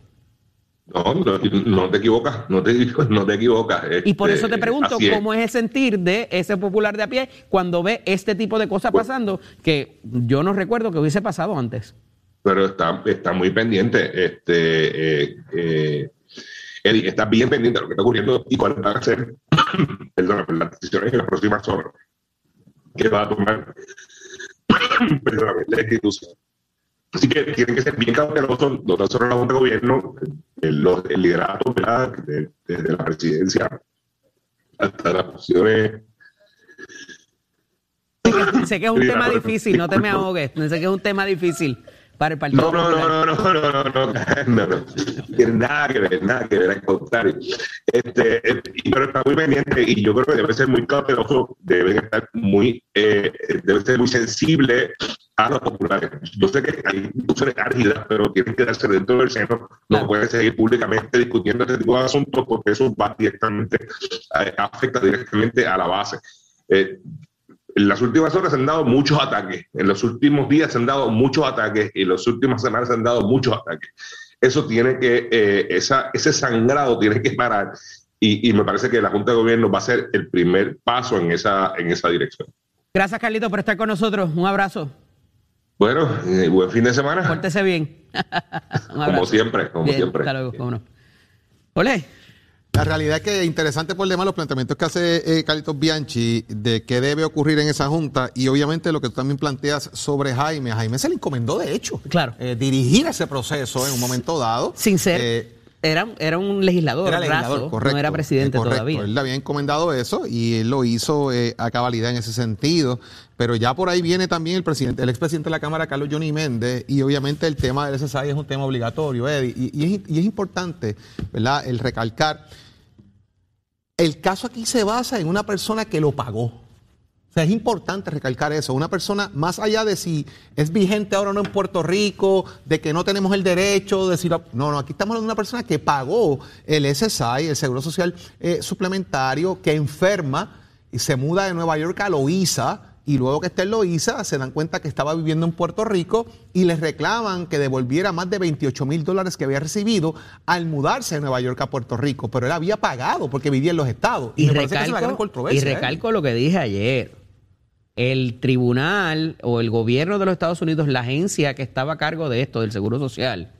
No, no, te equivocas, no te, no te equivocas. y por eso te este, pregunto, ¿cómo es el sentir de ese popular de a pie cuando ve este tipo de cosas pasando que yo no recuerdo que hubiese pasado antes? Pero está, está muy pendiente, este, eh, eh, está bien pendiente de lo que está ocurriendo y cuál va a ser, perdón, las decisiones en las próximas horas que va a tomar perdón, la institución. Así que tienen que ser bien cautelosos, no tan solo la Junta de Gobierno, eh, el, el liderato desde de la presidencia hasta las posiciones sé que es un tema difícil, no te me ahogues. Sé que es un tema difícil para el partido. No, no, no, no, no, no, no, no, Nada que ver, nada que ver, al contrario. Este, eh, pero está muy pendiente y yo creo que debe ser muy cauteloso, debe estar muy, eh, debe ser muy sensible a los populares. Yo sé que hay discusiones áridas, pero tienen que darse dentro del seno, no pueden seguir públicamente discutiendo este tipo de asuntos porque eso va directamente, afecta directamente a la base. Eh, en las últimas horas se han dado muchos ataques, en los últimos días se han dado muchos ataques y en las últimas semanas se han dado muchos ataques. Eso tiene que, eh, esa, ese sangrado tiene que parar y, me parece que la Junta de Gobierno va a ser el primer paso en esa, en esa dirección. Gracias, Carlito, por estar con nosotros. Un abrazo. Bueno, eh, buen fin de semana. Pórtese bien. como siempre, como siempre. Hasta luego, Ole. La realidad es que es interesante por demás los planteamientos que hace eh, Carlitos Bianchi de qué debe ocurrir en esa junta y obviamente lo que tú también planteas sobre Jaime. A Jaime se le encomendó, de hecho, Claro. eh, dirigir ese proceso en un momento dado. Sin ser. Eh, era, era un legislador, era raso, legislador, correcto. no era presidente correcto. todavía. Él le había encomendado eso y él lo hizo eh, a cabalidad en ese sentido. Pero ya por ahí viene también el presidente, el expresidente de la Cámara, Carlos Johnny Méndez, y obviamente el tema del SSI es un tema obligatorio, Eddie. Y, y es, y es importante, ¿verdad?, el recalcar. El caso aquí se basa en una persona que lo pagó. O sea, es importante recalcar eso. Una persona, más allá de si es vigente ahora o no en Puerto Rico, de que no tenemos el derecho, de si No, no, aquí estamos hablando de una persona que pagó el SSI, el Seguro Social eh, Suplementario, que enferma y se muda de Nueva York a Loíza. Y luego que esté en Loíza, se dan cuenta que estaba viviendo en Puerto Rico y les reclaman que devolviera más de 28 mil dólares que había recibido al mudarse de Nueva York a Puerto Rico. Pero él había pagado porque vivía en los estados. Y me parece que es la gran recalco, y controversia, ¿eh? recalco lo que dije ayer. El tribunal o el gobierno de los Estados Unidos, la agencia que estaba a cargo de esto, del Seguro Social,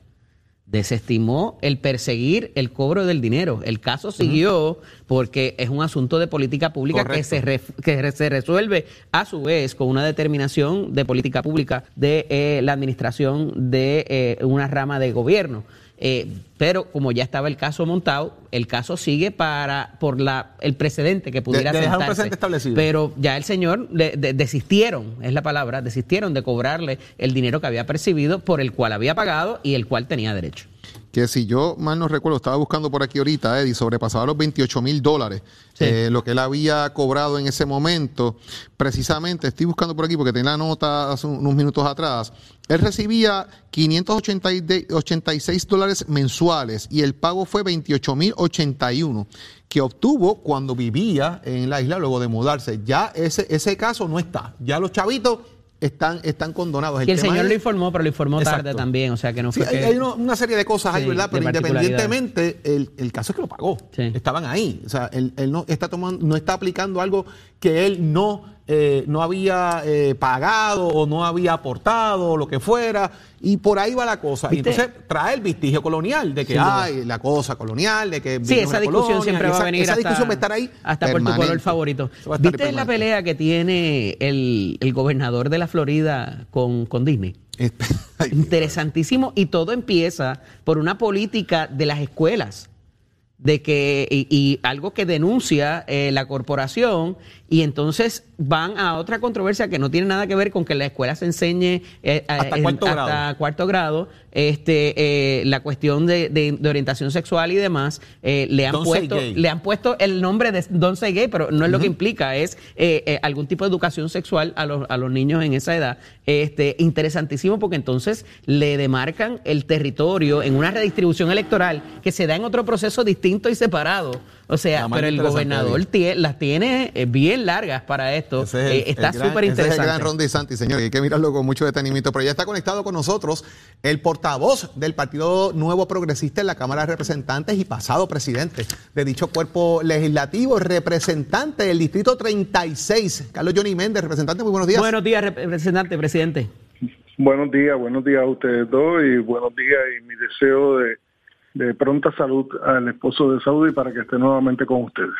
desestimó el perseguir el cobro del dinero. El caso siguió porque es un asunto de política pública que Correcto. se, ref- que re- se resuelve a su vez con una determinación de política pública de eh, la administración de eh, una rama de gobierno. Eh, pero como ya estaba el caso montado, el caso sigue para por la el precedente que pudiera de dejar un precedente establecido. Pero ya el señor de- desistieron, es la palabra, desistieron de cobrarle el dinero que había percibido por el cual había pagado y el cual tenía derecho. que si yo mal no recuerdo, estaba buscando por aquí ahorita, Eddie, sobrepasaba los 28 mil dólares, Sí. eh, lo que él había cobrado en ese momento. Precisamente, estoy buscando por aquí porque tenía la nota hace unos minutos atrás. Él recibía 586 dólares mensuales y el pago fue 28 mil 81 que obtuvo cuando vivía en la isla luego de mudarse. Ya ese, ese caso no está. Ya los chavitos están, están condonados. y el señor es- lo informó, pero lo informó tarde también, o sea que no Sí, fue que... hay una, una serie de cosas ahí, Sí, ¿verdad? de Pero independientemente, el, el caso es que lo pagó. Sí. Estaban ahí. O sea, él, él no está tomando, no está aplicando algo que él no, eh, no había eh, pagado o no había aportado o lo que fuera. Y por ahí va la cosa. Y entonces trae el vestigio colonial de que hay la cosa colonial, de que Sí, esa discusión colonia, siempre va a venir Esa hasta, discusión va a estar ahí. hasta por tu color favorito. ¿Viste la pelea que tiene el, el gobernador de la Florida con, con Disney? Ay, Interesantísimo y todo empieza por una política de las escuelas de que y, y algo que denuncia eh, la corporación y entonces van a otra controversia que no tiene nada que ver con que la escuela se enseñe eh, Hasta cuarto hasta grado. cuarto grado este eh, la cuestión de, de- de orientación sexual y demás eh, le han Don't puesto le han puesto el nombre de Don't Say Gay pero no es lo que implica es eh, eh, algún tipo de educación sexual a los, a los niños en esa edad. Este interesantísimo porque entonces le demarcan el territorio en una redistribución electoral que se da en otro proceso distinto y separado o sea pero el interesante, gobernador las tiene eh, bien largas para esto Ese es el- Eh, está súper ese es el interesante gran Ron DeSantis, señor, hay que mirarlo con mucho detenimiento. Pero ya está conectado con nosotros el portavoz del Partido Nuevo Progresista en la Cámara de Representantes y pasado presidente de dicho cuerpo legislativo, representante del Distrito 36, Carlos Johnny Méndez, representante, muy buenos días. buenos días representante presidente Buenos días, buenos días a ustedes dos y buenos días y mi deseo de, de pronta salud al esposo de Saudi para que esté nuevamente con ustedes.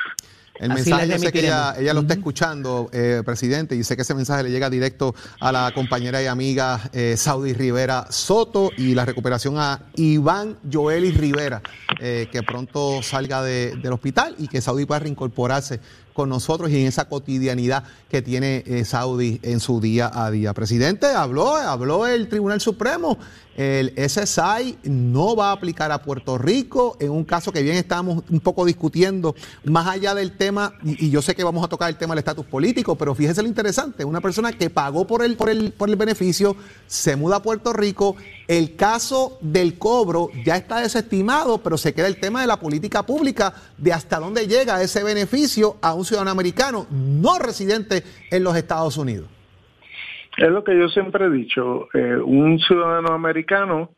El Así mensaje, yo sé que ella lo está escuchando, eh, presidente, y sé que ese mensaje le llega directo a la compañera y amiga eh, Saudi Rivera Soto y la recuperación a Iván Joelis Rivera, eh, que pronto salga de- del hospital y que Saudi pueda reincorporarse con nosotros y en esa cotidianidad que tiene eh, Saudi en su día a día. Presidente, habló, habló el Tribunal Supremo. El SSI no va a aplicar a Puerto Rico en un caso que bien estábamos un poco discutiendo, más allá del tema, y, y yo sé que vamos a tocar el tema del estatus político, pero fíjese lo interesante, una persona que pagó por el, por el, por el beneficio, se muda a Puerto Rico, el caso del cobro ya está desestimado, pero se queda el tema de la política pública, de hasta dónde llega ese beneficio a un ciudadano americano no residente en los Estados Unidos. Es lo que yo siempre he dicho, eh, un ciudadano americano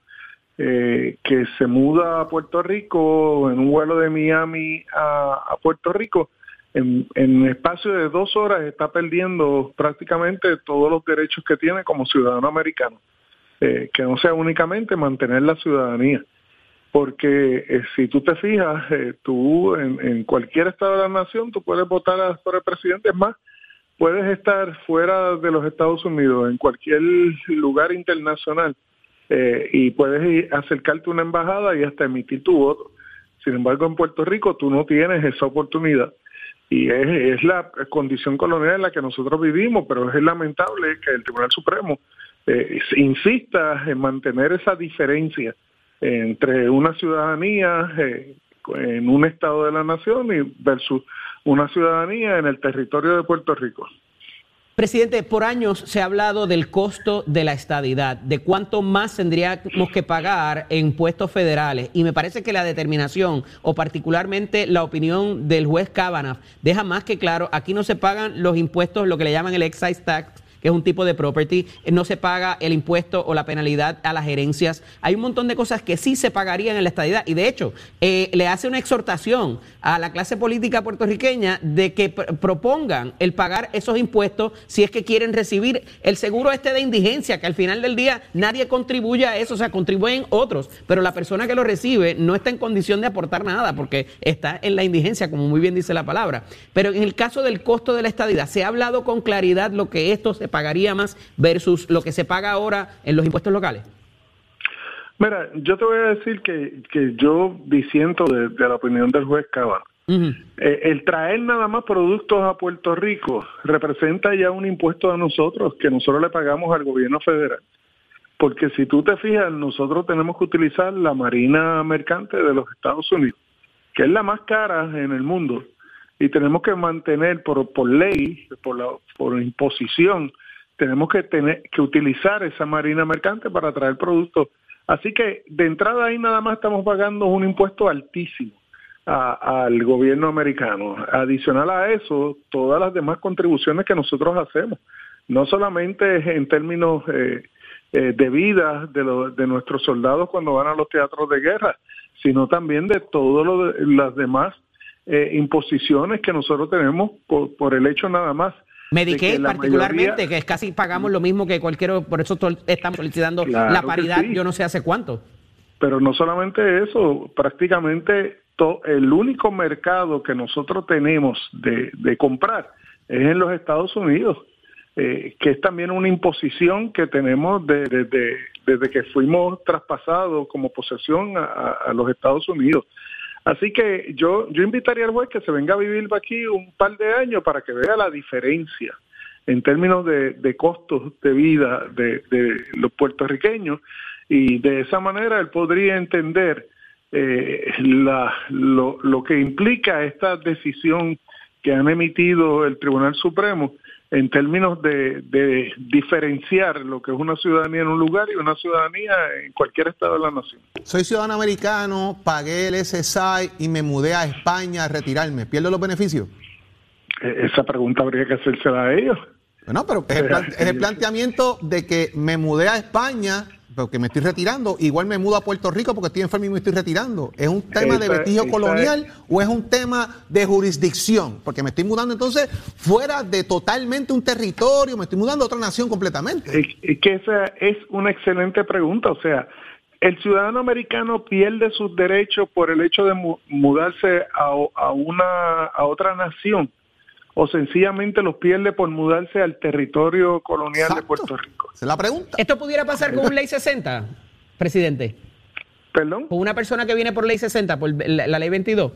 eh, que se muda a Puerto Rico en un vuelo de Miami a, Puerto Rico, en, en espacio de dos horas está perdiendo prácticamente todos los derechos que tiene como ciudadano americano, eh, que no sea únicamente mantener la ciudadanía. porque eh, si tú te fijas, eh, tú en, en, cualquier estado de la nación, tú puedes votar por el presidente, es más, puedes estar fuera de los Estados Unidos, en cualquier lugar internacional, y puedes acercarte a una embajada y hasta emitir tu voto. Sin embargo, en Puerto Rico tú no tienes esa oportunidad. Y es la condición colonial en la que nosotros vivimos, pero es lamentable que el Tribunal Supremo eh, insista en mantener esa diferencia entre una ciudadanía eh, en un estado de la nación y versus una ciudadanía en el territorio de Puerto Rico. Presidente, por años se ha hablado del costo de la estadidad, de cuánto más tendríamos que pagar en impuestos federales. Y me parece que la determinación, o particularmente la opinión del juez Kavanaugh, deja más que claro, aquí no se pagan los impuestos, lo que le llaman el excise tax, que es un tipo de property, eh, no se paga el impuesto o la penalidad a las gerencias. Hay un montón de cosas que sí se pagarían en la estadidad y de hecho eh, le hace una exhortación a la clase política puertorriqueña de que propongan el pagar esos impuestos si es que quieren recibir el seguro este de indigencia, que al final del día nadie contribuye a eso, o sea, contribuyen otros, pero la persona que lo recibe no está en condición de aportar nada porque está en la indigencia, como muy bien dice la palabra. Pero en el caso del costo de la estadidad, se ha hablado con claridad lo que esto se pagaría más versus lo que se paga ahora en los impuestos locales? Mira, yo te voy a decir que, que yo disiento de, la opinión del juez Cabal. Eh, el traer nada más productos a Puerto Rico representa ya un impuesto a nosotros que nosotros le pagamos al gobierno federal. Porque si tú te fijas, nosotros tenemos que utilizar la Marina Mercante de los Estados Unidos, que es la más cara en el mundo, y tenemos que mantener por, por ley, por, la, por imposición, tenemos que tener que utilizar esa marina mercante para traer productos. Así que de entrada ahí nada más estamos pagando un impuesto altísimo al gobierno americano. Adicional a eso, todas las demás contribuciones que nosotros hacemos, no solamente en términos eh, eh, de vida de, de nuestros soldados cuando van a los teatros de guerra, sino también de todas las demás eh, imposiciones que nosotros tenemos por, por el hecho nada más Medicaid particularmente, que es casi pagamos lo mismo que cualquier, por eso estamos solicitando la paridad, yo no sé hace cuánto. Pero no solamente eso, prácticamente el único mercado que nosotros tenemos de, comprar es en los Estados Unidos, eh, que es también una imposición que tenemos desde de, que fuimos traspasados como posesión a los Estados Unidos. Así que yo, yo invitaría al juez que se venga a vivir aquí un par de años para que vea la diferencia en términos de, costos de vida de, los puertorriqueños. Y de esa manera él podría entender eh, la, lo, lo que implica esta decisión que han emitido el Tribunal Supremo en términos de, diferenciar lo que es una ciudadanía en un lugar y una ciudadanía en cualquier estado de la nación. Soy ciudadano americano, pagué el SSI y me mudé a España a retirarme. ¿Pierdo los beneficios? E, esa pregunta habría que hacérsela a ellos. No, pero es el planteamiento de que me mudé a España porque me estoy retirando, igual me mudo a Puerto Rico porque estoy enfermo y me estoy retirando. ¿Es un tema de vestigio colonial o es un tema de jurisdicción? Porque me estoy mudando entonces fuera de totalmente un territorio, me estoy mudando a otra nación completamente. Es que esa es una excelente pregunta, o sea, el ciudadano americano pierde sus derechos por el hecho de mudarse a, una a otra nación o sencillamente los pierde por mudarse al territorio colonial de Puerto Rico. Esa es la pregunta. ¿Esto pudiera pasar con un ley 60, presidente? ¿Perdón? Con una persona que viene por ley 60, por la, ley 22.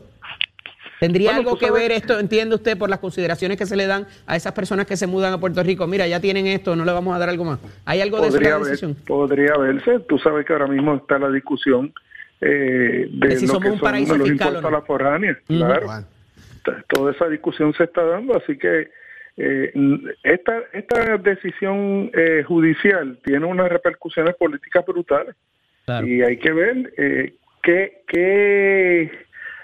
¿Tendría algo que ver esto, entiende usted, por las consideraciones que se le dan a esas personas que se mudan a Puerto Rico? Mira, ya tienen esto, no le vamos a dar algo más. ¿Hay algo de eso decisión? Podría verse. Tú sabes que ahora mismo está la discusión eh, de, si lo somos que un paraíso fiscal, a la foránea. Claro toda esa discusión se está dando, así que eh, esta, esta decisión eh, judicial tiene unas repercusiones políticas brutales y hay que ver eh, qué, qué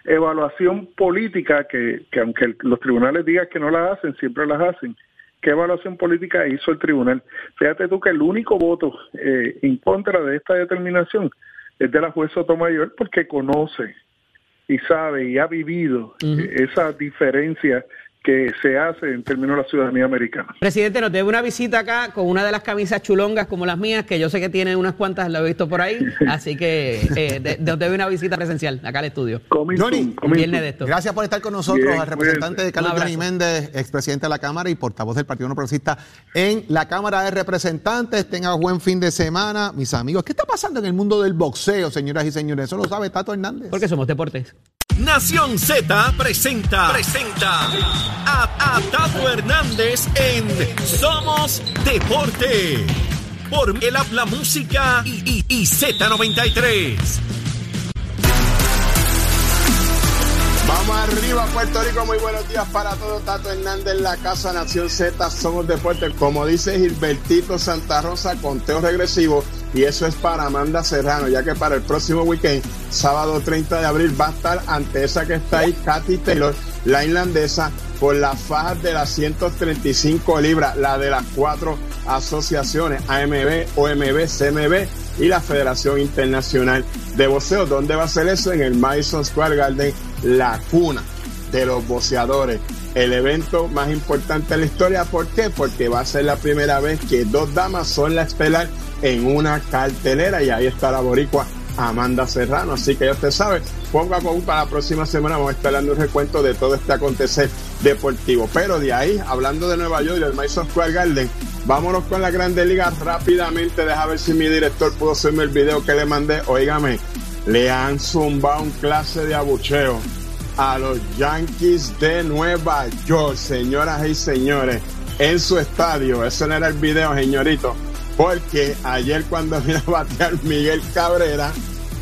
evaluación política, que, que aunque los tribunales digan que no la hacen, siempre las hacen, qué evaluación política hizo el tribunal. Fíjate tú que el único voto eh, en contra de esta determinación es de la juez Sotomayor porque conoce y sabe y ha vivido esa diferencia que se hace en términos de la ciudadanía americana. Presidente, nos debe una visita acá con una de las camisas chulongas como las mías, que yo sé que tiene unas cuantas, lo he visto por ahí, así que eh, nos debe una visita presencial acá al estudio. Johnny, viernes de esto. gracias por estar con nosotros, al representante de Carlos Johnny Méndez, expresidente de la Cámara y portavoz del Partido No Progresista en la Cámara de Representantes. Tenga buen fin de semana, mis amigos. ¿Qué está pasando en el mundo del boxeo, señoras y señores? Eso lo sabe Tato Hernández. Porque somos deportes. Nación Z presenta, presenta a, Tato Hernández en Somos Deporte. Por el habla música y, y Z93. Vamos arriba, Puerto Rico. Muy buenos días para todos. Tato Hernández, la Casa Nación Z. Somos Deporte. Como dice Gilbertito Santa Rosa, conteo regresivo. Y eso es para Amanda Serrano, ya que para el próximo weekend, sábado 30 de abril, va a estar ante esa que está ahí, Katy Taylor, la irlandesa, por las fajas de las 135 libras, la de las cuatro asociaciones, AMB, OMB, CMB y la Federación Internacional de Boxeo. ¿Dónde va a ser eso? En el Madison Square Garden, la cuna de los boxeadores. El evento más importante de la historia, ¿por qué? Porque va a ser la primera vez que dos damas son la estelar en una cartelera y ahí está la boricua Amanda Serrano. Así que ya usted sabe, ponga con para la próxima semana vamos a estar dando un recuento de todo este acontecer deportivo. Pero de ahí, hablando de Nueva York y del Madison Square Garden, vámonos con la Grande Liga rápidamente. Deja ver si mi director pudo hacerme el video que le mandé. Óigame, le han zumbado un clase de abucheo a los Yankees de Nueva York, señoras y señores, en su estadio. Ese no era el video, señorito porque ayer cuando vino a batear Miguel Cabrera,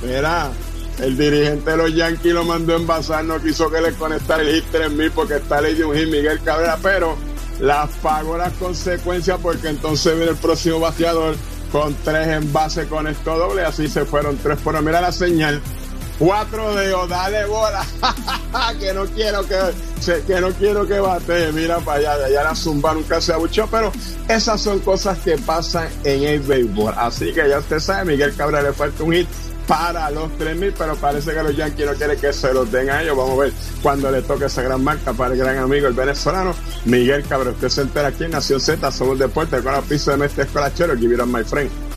era el dirigente de los Yankees lo mandó a envasar, no quiso que le conectara el hit 3000 porque está ley de un hit Miguel Cabrera, pero las pagó las consecuencias porque entonces viene el próximo bateador con tres envases con esto doble, así se fueron tres. Por mira la señal. Cuatro de dale bola, que no quiero que, que no quiero que bate, mira para allá, de allá la zumba nunca se abuchó, pero esas son cosas que pasan en el béisbol. Así que ya usted sabe, Miguel Cabrera le falta un hit para los 3.000, pero parece que los Yankees no quieren que se los den a ellos. Vamos a ver cuando le toque esa gran marca para el gran amigo, el venezolano Miguel Cabrera. Usted se entera aquí en Nación Z, somos deporte con la pista de Mestre Escolachero, give it my friend.